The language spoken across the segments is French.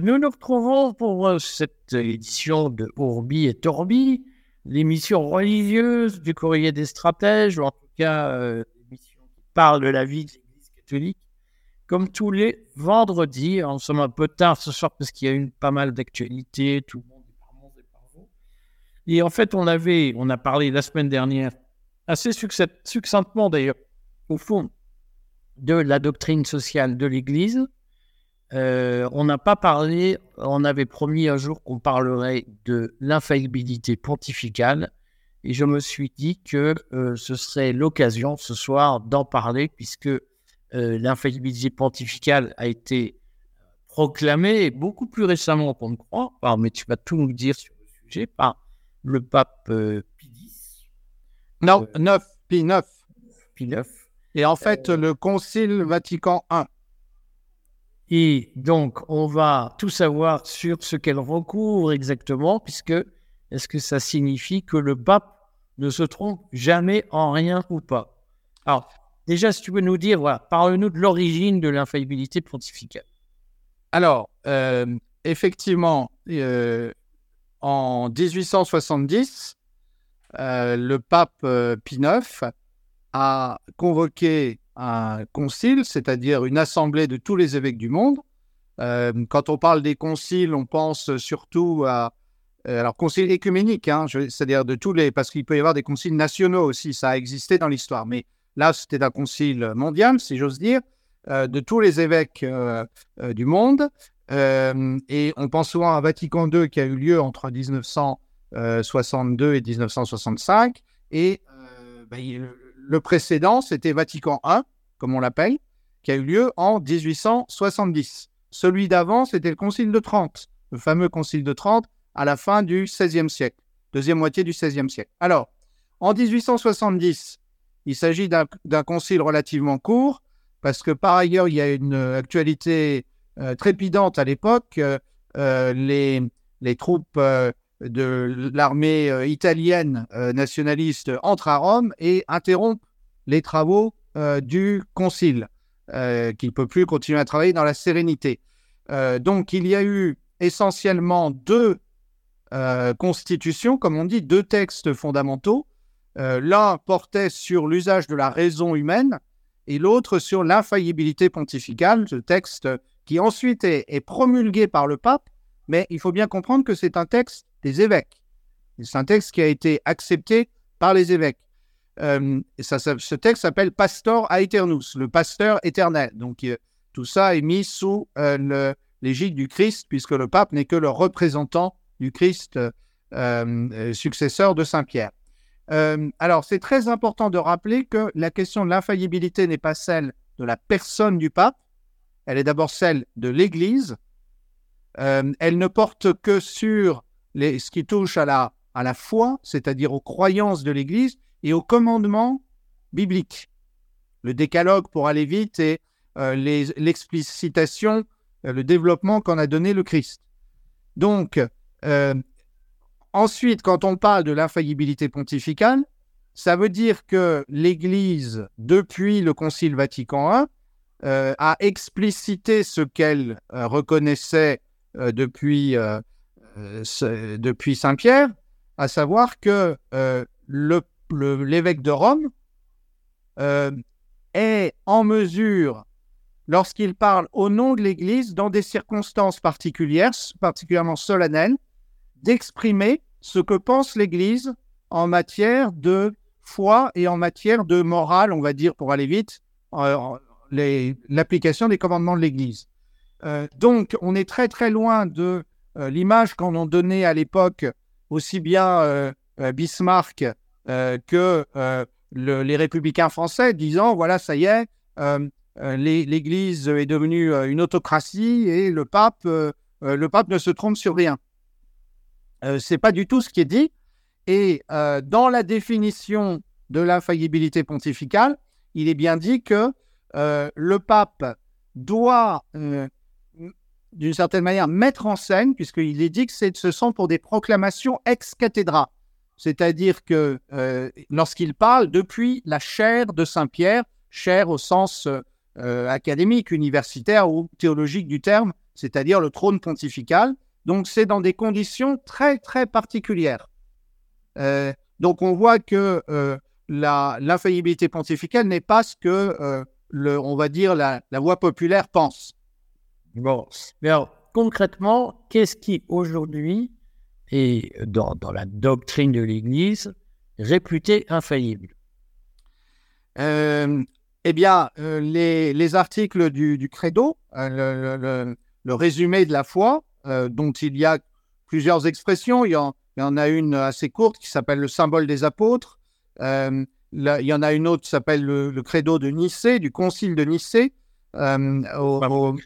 Nous nous retrouvons pour cette édition de Orbi et Torbi, l'émission religieuse du Courrier des Stratèges, ou en tout cas l'émission qui parle de la vie de l'Église catholique, comme tous les vendredis. Nous sommes un peu tard ce soir parce qu'il y a eu pas mal d'actualités, tout le monde est par monde et par vous. Et en fait, on avait, on a parlé la semaine dernière, assez succinctement d'ailleurs, au fond, de la doctrine sociale de l'Église. Euh, on n'a pas parlé, on avait promis un jour qu'on parlerait de l'infaillibilité pontificale, et je me suis dit que euh, ce serait l'occasion ce soir d'en parler, puisque euh, l'infaillibilité pontificale a été proclamée beaucoup plus récemment qu'on ne croit, mais tu vas tout nous dire sur le sujet, par le pape Pie X. Non, 9, Pie 9. Pie 9. Et en fait, le Concile Vatican I. Et donc, on va tout savoir sur ce qu'elle recouvre exactement, puisque est-ce que ça signifie que le pape ne se trompe jamais en rien ou pas? Alors, déjà, si tu veux nous dire, voilà, parle-nous de l'origine de l'infaillibilité pontificale. Alors, euh, effectivement, euh, en 1870, euh, le pape Pie IX a convoqué un concile, c'est-à-dire une assemblée de tous les évêques du monde. Euh, quand on parle des conciles, on pense surtout à euh, alors concile écuménique, hein, c'est-à-dire de tous les parce qu'il peut y avoir des conciles nationaux aussi, ça a existé dans l'histoire, mais là c'était un concile mondial, si j'ose dire, euh, de tous les évêques du monde. et on pense souvent à Vatican II qui a eu lieu entre 1962 et 1965, et bah, le précédent, c'était Vatican I, comme on l'appelle, qui a eu lieu en 1870. Celui d'avant, c'était le Concile de Trente, le fameux Concile de Trente à la fin du XVIe siècle, deuxième moitié du XVIe siècle. Alors, en 1870, il s'agit d'un concile relativement court, parce que par ailleurs, il y a une actualité euh, trépidante à l'époque. Euh, euh, les, les, troupes de l'armée euh, italienne euh, nationaliste entre à Rome et interrompt les travaux euh, du concile, qui ne peut plus continuer à travailler dans la sérénité. donc il y a eu essentiellement deux constitutions, comme on dit, deux textes fondamentaux. L'un portait sur l'usage de la raison humaine et l'autre sur l'infaillibilité pontificale, ce texte qui ensuite est promulgué par le pape, mais il faut bien comprendre que c'est un texte des évêques. C'est un texte qui a été accepté par les évêques. Euh, ce texte s'appelle Pastor Aeternus, le pasteur éternel. Donc euh, tout ça est mis sous euh, l'égide du Christ, puisque le pape n'est que le représentant du Christ, successeur de Saint Pierre. alors c'est très important de rappeler que la question de l'infaillibilité n'est pas celle de la personne du pape, elle est d'abord celle de l'Église. Elle ne porte que sur ce qui touche à la, foi, c'est-à-dire aux croyances de l'Église et aux commandements bibliques. Le décalogue, pour aller vite, et euh, l'explicitation, euh, le développement qu'en a donné le Christ. Donc, euh, ensuite, quand on parle de l'infaillibilité pontificale, ça veut dire que l'Église, depuis le Concile Vatican I, a explicité ce qu'elle reconnaissait depuis euh, depuis Saint-Pierre, à savoir que euh, l'évêque de Rome euh, est en mesure, lorsqu'il parle au nom de l'Église, dans des circonstances particulières, particulièrement solennelles, d'exprimer ce que pense l'Église en matière de foi et en matière de morale, on va dire pour aller vite, l'application des commandements de l'Église. Donc, on est très très loin de euh, l'image qu'en ont donnée à l'époque aussi bien euh, euh, Bismarck que les républicains français, disant voilà, ça y est, l'Église est devenue une autocratie et le pape, le pape ne se trompe sur rien. c'est pas du tout ce qui est dit. Et dans la définition de l'infaillibilité pontificale, il est bien dit que le pape doit d'une certaine manière, mettre en scène, puisqu'il est dit que ce sont pour des proclamations ex cathedra, c'est-à-dire que euh, lorsqu'il parle depuis la chaire de Saint-Pierre, chaire au sens euh, académique, universitaire ou théologique du terme, c'est-à-dire le trône pontifical. Donc c'est dans des conditions très très particulières. Euh, donc on voit que l'infaillibilité pontificale n'est pas ce que, on va dire, la, la voix populaire pense. Bon, mais alors, concrètement, qu'est-ce qui aujourd'hui est dans, la doctrine de l'Église réputé infaillible? Euh, Eh bien, euh, les, les, articles du, credo, euh, le, résumé de la foi, dont il y a plusieurs expressions, il y en, a une assez courte qui s'appelle le symbole des apôtres. Il y en a une autre qui s'appelle le, le, credo de Nicée, du concile de Nicée. Euh, au, au...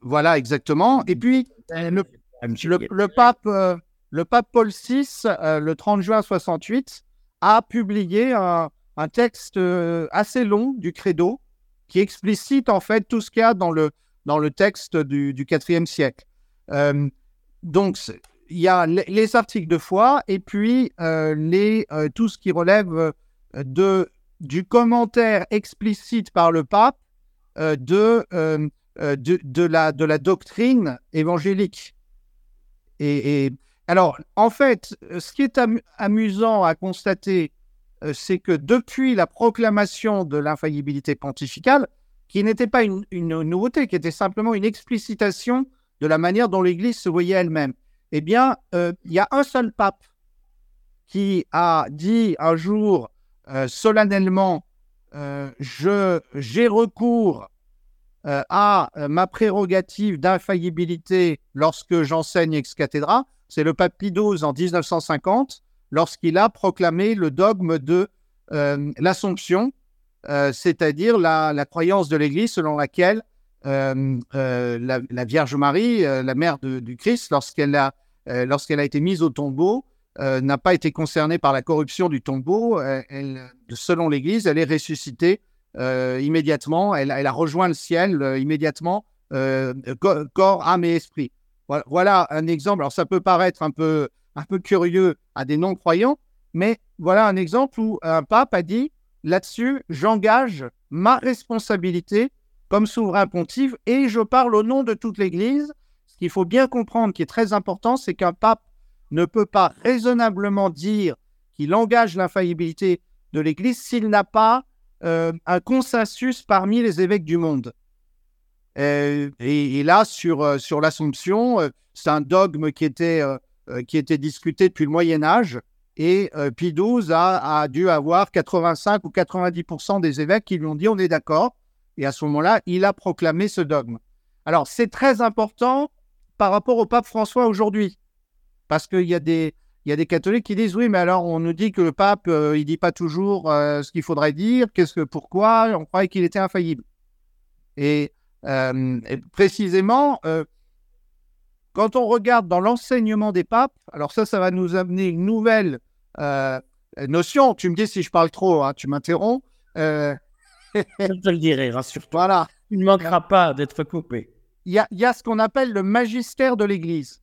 Voilà, exactement. Et puis, le, le, le pape, euh, le pape Paul VI, euh, le 30 juin 68, a publié un, un texte assez long du credo qui explicite en fait tout ce qu'il y a dans le, dans le texte du, du 4e siècle. Donc, il y a les, les, articles de foi et puis les, tout ce qui relève de, du commentaire explicite par le pape de, de, de, la, de la doctrine évangélique. Et, alors, en fait, ce qui est am amusant à constater, c'est que depuis la proclamation de l'infaillibilité pontificale, qui n'était pas une, nouveauté, qui était simplement une explicitation de la manière dont l'Église se voyait elle-même, eh bien, euh, il y a un seul pape qui a dit un jour euh, solennellement euh, j'ai recours euh, à ma prérogative d'infaillibilité lorsque j'enseigne ex cathedra. C'est le pape Pie XII en 1950, lorsqu'il a proclamé le dogme de l'Assomption, c'est-à-dire la, la, croyance de l'Église selon laquelle la, Vierge Marie, la mère du Christ, lorsqu'elle a, lorsqu'elle a été mise au tombeau, n'a pas été concernée par la corruption du tombeau. Elle, selon l'Église, elle est ressuscitée immédiatement. Elle, a rejoint le ciel immédiatement, corps, âme et esprit. Voilà un exemple. Alors ça peut paraître un peu, un peu curieux à des non-croyants, mais voilà un exemple où un pape a dit là-dessus, j'engage ma responsabilité comme souverain pontife et je parle au nom de toute l'Église. Ce qu'il faut bien comprendre, qui est très important, c'est qu'un pape ne peut pas raisonnablement dire qu'il engage l'infaillibilité de l'Église s'il n'a pas euh, un consensus parmi les évêques du monde. Euh, et, là, sur, euh, l'Assomption, euh, c'est un dogme qui était, euh, discuté depuis le Moyen Âge. Et Pie XII a, a, dû avoir 85 ou 90% des évêques qui lui ont dit on est d'accord. Et à ce moment-là, il a proclamé ce dogme. Alors, c'est très important par rapport au pape François aujourd'hui. Parce qu'il y, a des, il y a des catholiques qui disent oui, mais alors on nous dit que le pape, euh, il dit pas toujours euh, ce qu'il faudrait dire. Qu'est-ce que, pourquoi On croyait qu'il était infaillible. Et euh, précisément, euh, quand on regarde dans l'enseignement des papes, alors ça, ça va nous amener une nouvelle notion. Tu me dis si je parle trop, hein, tu m'interromps. je te le dirai, rassure-toi. Voilà. Il ne manquera pas d'être coupé. Il y a, y a ce qu'on appelle le magistère de l'Église.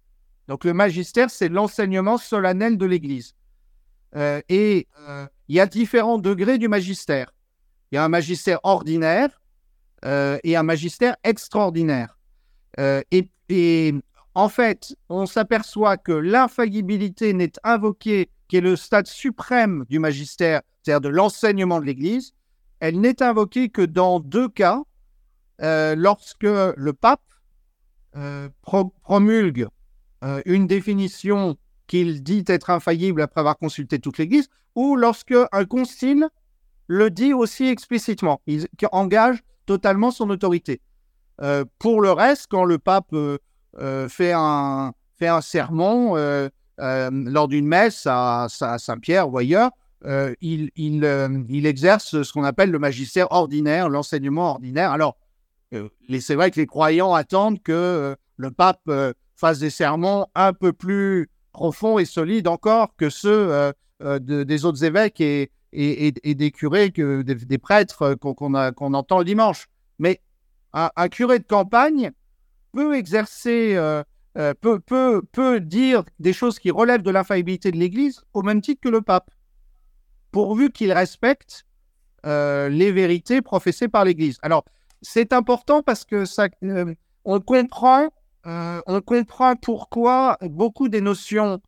Donc le magistère, c'est l'enseignement solennel de l'Église. Euh, et euh, il y a différents degrés du magistère. Il y a un magistère ordinaire, euh, et un magistère extraordinaire. Et, en fait, on s'aperçoit que l'infaillibilité n'est invoquée, qui est le stade suprême du magistère, c'est-à-dire de l'enseignement de l'Église, elle n'est invoquée que dans deux cas, lorsque le pape pro promulgue euh, une définition qu'il dit être infaillible après avoir consulté toute l'Église, ou lorsque un concile le dit aussi explicitement, il engage totalement son autorité. Euh, pour le reste, quand le pape euh, fait, un, fait un sermon lors d'une messe à, à Saint-Pierre ou ailleurs, il, il, il, exerce ce qu'on appelle le magistère ordinaire, l'enseignement ordinaire. Alors, c'est vrai que les croyants attendent que le pape fasse des sermons un peu plus profonds et solides encore que ceux de, des autres évêques et, des curés, que, des, prêtres qu'on qu qu entend le dimanche. Mais un, curé de campagne peut exercer, euh, euh, peut, peut, peut dire des choses qui relèvent de l'infaillibilité de l'Église au même titre que le pape, pourvu qu'il respecte euh, les vérités professées par l'Église. Alors, c'est important parce que ça, on comprend, on comprend pourquoi beaucoup des notions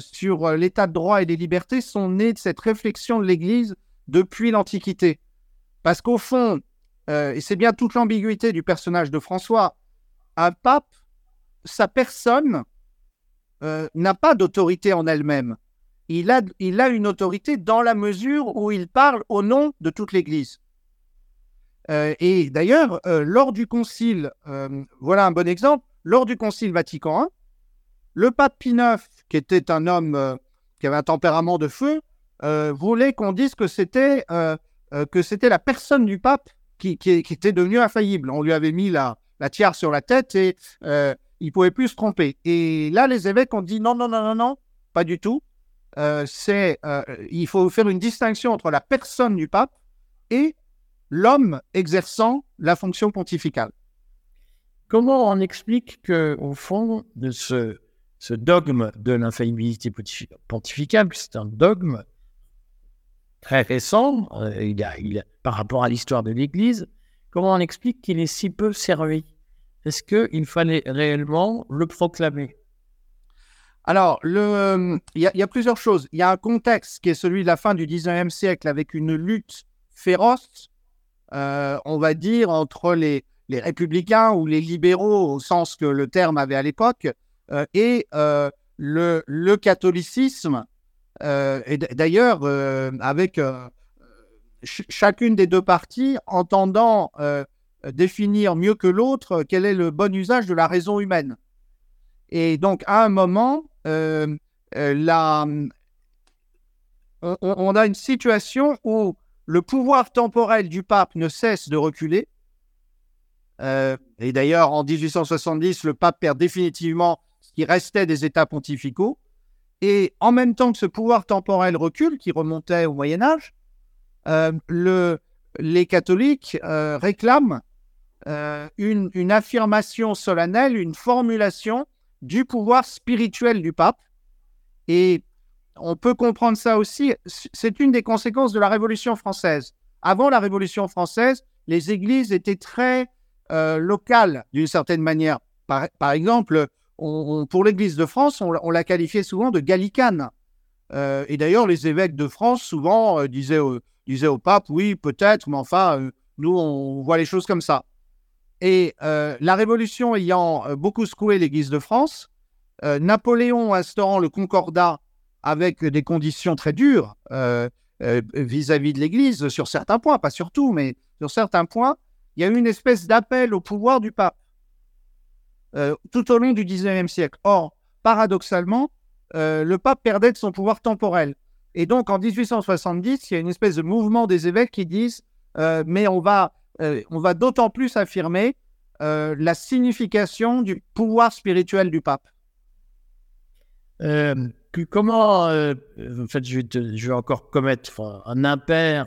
sur l'état de droit et des libertés sont nées de cette réflexion de l'Église depuis l'Antiquité. Parce qu'au fond, et c'est bien toute l'ambiguïté du personnage de François, un pape, sa personne n'a pas d'autorité en elle-même il a une autorité dans la mesure où il parle au nom de toute l'Église. Euh, et d'ailleurs, euh, lors du concile, euh, voilà un bon exemple, lors du concile Vatican I, le pape Pie IX, qui était un homme qui avait un tempérament de feu, voulait qu'on dise que c'était que c'était la personne du pape qui, était devenue infaillible. On lui avait mis la, tiare sur la tête et il pouvait plus se tromper. Et là, les évêques ont dit non, non, non, non, non, pas du tout. C'est il faut faire une distinction entre la personne du pape et l'homme exerçant la fonction pontificale. Comment on explique que, au fond, de ce, ce dogme de l'infaillibilité pontificale, c'est un dogme très récent, euh, il il par rapport à l'histoire de l'Église, comment on explique qu'il est si peu servi? Est-ce qu'il fallait réellement le proclamer? Alors, euh, il y, a plusieurs choses. Il y a un contexte qui est celui de la fin du 19e siècle avec une lutte féroce, euh, on va dire, entre les, républicains ou les libéraux, au sens que le terme avait à l'époque, euh, et le, catholicisme. et d'ailleurs, avec chacune des deux parties entendant définir mieux que l'autre quel est le bon usage de la raison humaine. Et donc, à un moment, euh, euh, on, a une situation où le pouvoir temporel du pape ne cesse de reculer. Euh, et d'ailleurs, en 1870, le pape perd définitivement ce qui restait des États pontificaux. Et en même temps que ce pouvoir temporel recule, qui remontait au Moyen Âge, le, les catholiques réclament une, affirmation solennelle, une formulation du pouvoir spirituel du pape. On peut comprendre ça aussi, c'est une des conséquences de la Révolution française. Avant la Révolution française, les églises étaient très euh, locales d'une certaine manière. Par, exemple, pour l'Église de France, on, l'a qualifiée souvent de gallicane. Euh, et d'ailleurs, les évêques de France souvent euh, disaient, disaient, au pape, oui, peut-être, mais enfin, nous, on voit les choses comme ça. Et la Révolution ayant beaucoup secoué l'Église de France, Napoléon instaurant le concordat avec des conditions très dures vis-à-vis de l'Église sur certains points, pas sur tout, mais sur certains points, il y a eu une espèce d'appel au pouvoir du pape tout au long du XIXe siècle. Or, paradoxalement, le pape perdait de son pouvoir temporel. Et donc, en 1870, il y a une espèce de mouvement des évêques qui disent mais on va euh, va d'autant plus affirmer euh, la signification du pouvoir spirituel du pape. Euh, comment, en fait, je vais, encore commettre un impair,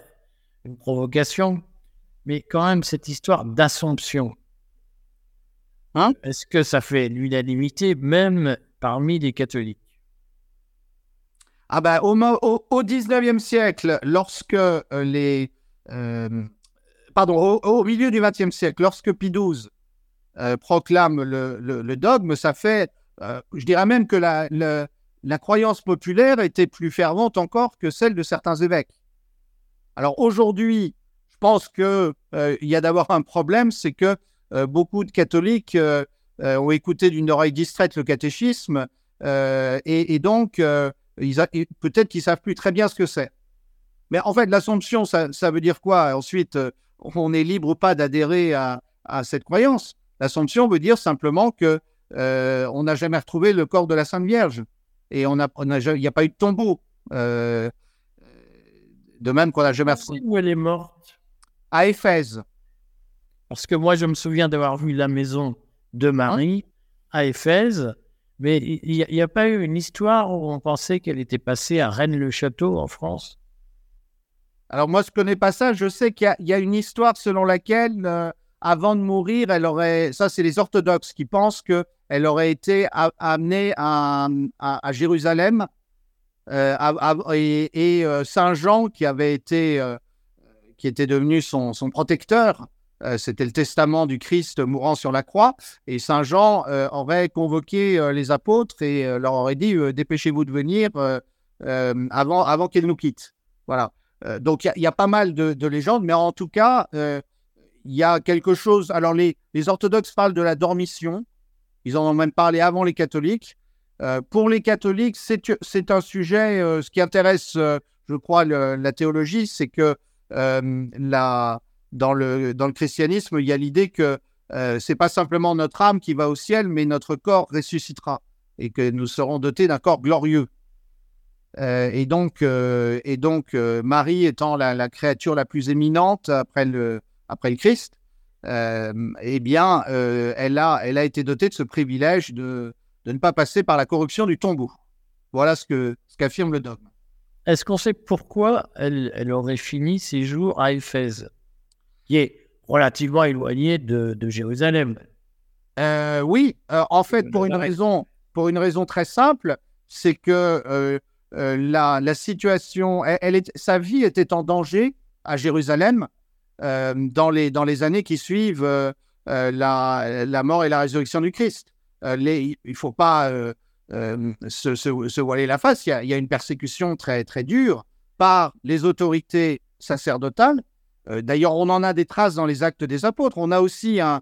une provocation, mais quand même cette histoire d'assomption. Hein? Est-ce que ça fait l'unanimité même parmi les catholiques? Ah ben, au, au, 19e siècle, lorsque les, pardon, au, milieu du XXe siècle, lorsque Pie XII euh, proclame le, dogme, ça fait, euh, je dirais même que la, la, croyance populaire était plus fervente encore que celle de certains évêques. Alors aujourd'hui, je pense qu'il euh, y a d'abord un problème, c'est que beaucoup de catholiques ont écouté d'une oreille distraite le catéchisme et, donc peut-être qu'ils savent plus très bien ce que c'est. Mais en fait, l'Assomption, ça, veut dire quoi? Ensuite, on est libre ou pas d'adhérer à, cette croyance? L'Assomption veut dire simplement que euh, on n'a jamais retrouvé le corps de la Sainte Vierge et on il n'y a pas eu de tombeau. Euh, de même qu'on n'a jamais retrouvé. Où elle est morte À Éphèse. Parce que moi, je me souviens d'avoir vu la maison de Marie à Éphèse, mais il n'y a, pas eu une histoire où on pensait qu'elle était passée à Rennes-le-Château en France? Alors moi, je ne connais pas ça. Je sais qu'il y, a une histoire selon laquelle, euh, avant de mourir, elle aurait... Ça, c'est les orthodoxes qui pensent qu'elle aurait été amenée à, Jérusalem. Euh, et, euh, Saint Jean, qui avait été... qui était devenu son, protecteur, c'était le testament du Christ mourant sur la croix. Et Saint Jean aurait convoqué les apôtres et leur aurait dit dépêchez-vous de venir avant, avant qu'ils nous quittent. Voilà. donc il y, a pas mal de, légendes, mais en tout cas, il y a quelque chose. Alors les, orthodoxes parlent de la dormition. Ils en ont même parlé avant les catholiques. pour les catholiques, c'est un sujet, ce qui intéresse, je crois, la théologie, c'est que dans le, christianisme, il y a l'idée que euh, c'est pas simplement notre âme qui va au ciel, mais notre corps ressuscitera et que nous serons dotés d'un corps glorieux. Euh, euh, et donc Marie étant la, créature la plus éminente après le, après le Christ, eh bien, elle, a, elle a été dotée de ce privilège de, de ne pas passer par la corruption du tombeau. Voilà ce que ce qu'affirme le dogme. Est-ce qu'on sait pourquoi elle, elle aurait fini ses jours à Éphèse qui est relativement éloigné de, Jérusalem? Euh, oui, euh, en fait, pour une, raison, pour une raison très simple, c'est que euh, la, la, situation, elle, est, sa vie était en danger à Jérusalem dans, les, dans les années qui suivent la, la, mort et la résurrection du Christ. Il ne faut pas se, voiler la face. Il y, a, une persécution très, très dure par les autorités sacerdotales euh, d'ailleurs, on en a des traces dans les actes des apôtres. On a aussi un,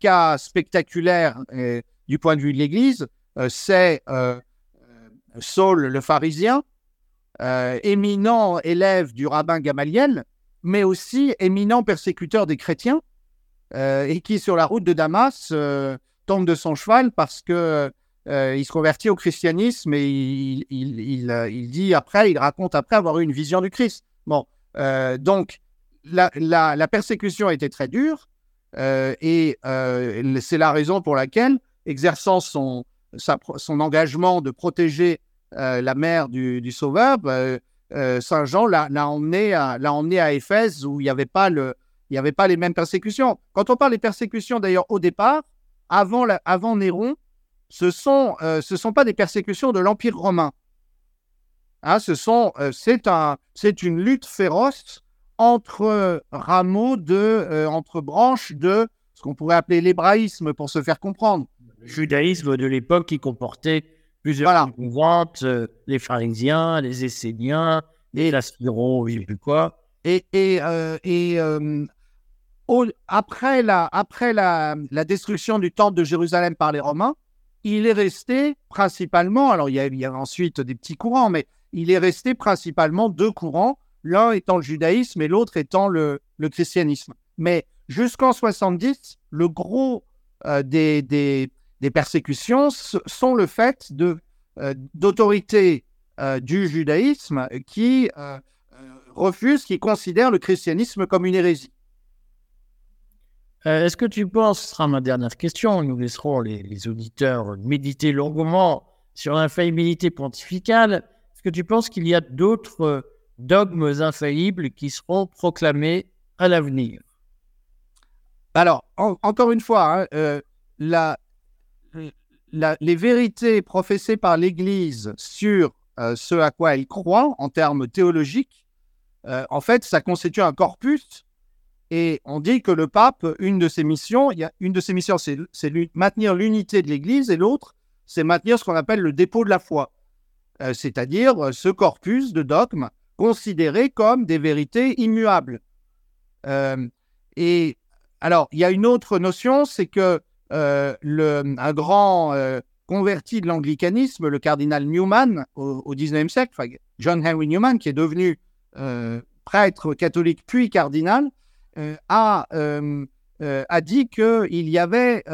cas spectaculaire euh, du point de vue de l'Église. Euh, c'est Saul le pharisien, éminent élève du rabbin Gamaliel, mais aussi éminent persécuteur des chrétiens, et qui, sur la route de Damas, tombe de son cheval parce que il se convertit au christianisme et il, dit après, il raconte après avoir eu une vision du Christ. Bon, donc la, persécution a été très dure euh, et euh, c'est la raison pour laquelle, exerçant son, son engagement de protéger euh, la mère du, Sauveur, bah, Saint Jean l'a emmené, à, emmené à Éphèse où il n'y avait, pas le, avait pas les mêmes persécutions. Quand on parle des persécutions, d'ailleurs, au départ, avant, avant Néron, ce ne sont, ce sont pas des persécutions de l'Empire romain. Hein, ce sont, c'est un, une lutte féroce entre rameaux de, euh, entre branches de ce qu'on pourrait appeler l'hébraïsme pour se faire comprendre. Le judaïsme de l'époque qui comportait plusieurs voilà. Euh, les pharisiens, les esséniens, les laspirons, je sais quoi. Et, et, euh, et après, la, après la, la, destruction du temple de Jérusalem par les Romains, il est resté principalement, alors il y, a, il y a ensuite des petits courants, mais il est resté principalement deux courants l'un étant le judaïsme et l'autre étant le, christianisme. Mais jusqu'en 70, le gros euh, des, des, persécutions sont le fait de, euh, d'autorités euh, du judaïsme qui refusent, qui considèrent le christianisme comme une hérésie. Est-ce que tu penses, ce sera ma dernière question, nous laisserons les, les auditeurs méditer longuement sur l'infaillibilité pontificale, est-ce que tu penses qu'il y a d'autres dogmes infaillibles qui seront proclamés à l'avenir? Alors, encore une fois, hein, euh, les vérités professées par l'Église sur euh, ce à quoi elle croit en termes théologiques, euh, en fait, ça constitue un corpus. Et on dit que le pape, une de ses missions, y a une de ses missions, c'est maintenir l'unité de l'Église, et l'autre, c'est maintenir ce qu'on appelle le dépôt de la foi, c'est-à-dire ce corpus de dogmes considérés comme des vérités immuables. Euh, et alors, il y a une autre notion, c'est que euh, le, un grand euh, converti de l'anglicanisme, le cardinal Newman, au, XIXe siècle, John Henry Newman, qui est devenu prêtre catholique puis cardinal, a, dit qu'il y avait,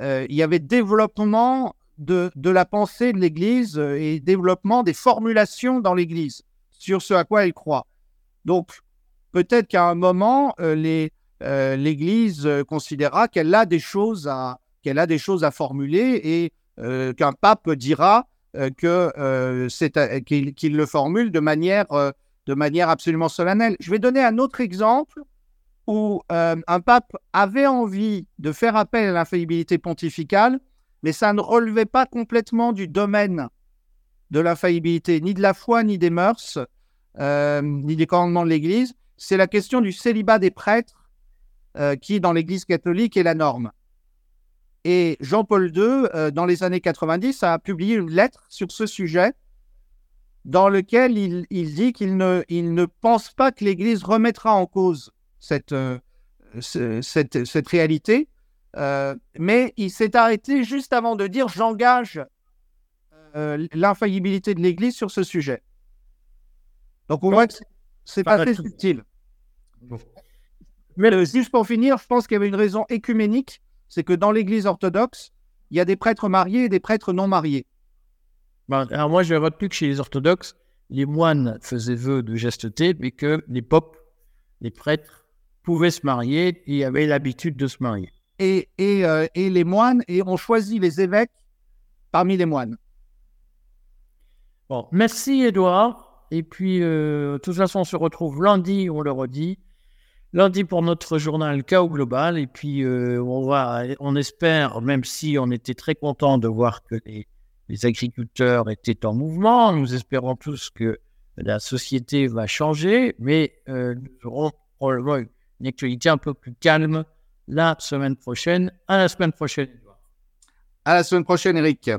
y avait développement de, de la pensée de l'Église et développement des formulations dans l'Église sur ce à quoi elle croit. Donc, peut-être qu'à un moment, euh, euh, l'Église euh, considérera qu'elle a des choses à choses à formuler et qu'un pape dira qu'il le formule de manière de manière absolument solennelle. Je vais donner un autre exemple où un pape avait envie de faire appel à l'infaillibilité pontificale, mais ça ne relevait pas complètement du domaine de l'infaillibilité, ni de la foi, ni des mœurs, euh, ni des commandements de l'Église, c'est la question du célibat des prêtres euh, qui, dans l'Église catholique, est la norme. Et Jean-Paul II, euh, dans les années 90, a publié une lettre sur ce sujet dans lequel il, dit qu'il ne, il ne pense pas que l'Église remettra en cause cette, euh, cette, cette, réalité, mais il s'est arrêté juste avant de dire j'engage l'infaillibilité de l'Église sur ce sujet. Donc on voit que c'est pas très subtil. Mais juste pour finir, je pense qu'il y avait une raison écuménique, c'est que dans l'Église orthodoxe, il y a des prêtres mariés et des prêtres non mariés. Ben, alors moi, je retenu que chez les orthodoxes, les moines faisaient vœu de chasteté, mais que les popes, les prêtres, pouvaient se marier et avaient l'habitude de se marier. Et, et, euh, et les moines, et on choisit les évêques parmi les moines. Bon, merci Edouard. Et puis, euh, de toute façon, on se retrouve lundi, on le redit, lundi pour notre journal Chaos Global. Et puis, euh, on, va, on espère, même si on était très content de voir que les, agriculteurs étaient en mouvement, nous espérons tous que la société va changer, mais euh, nous aurons probablement une actualité un peu plus calme la semaine prochaine. À la semaine prochaine. À la semaine prochaine, Eric.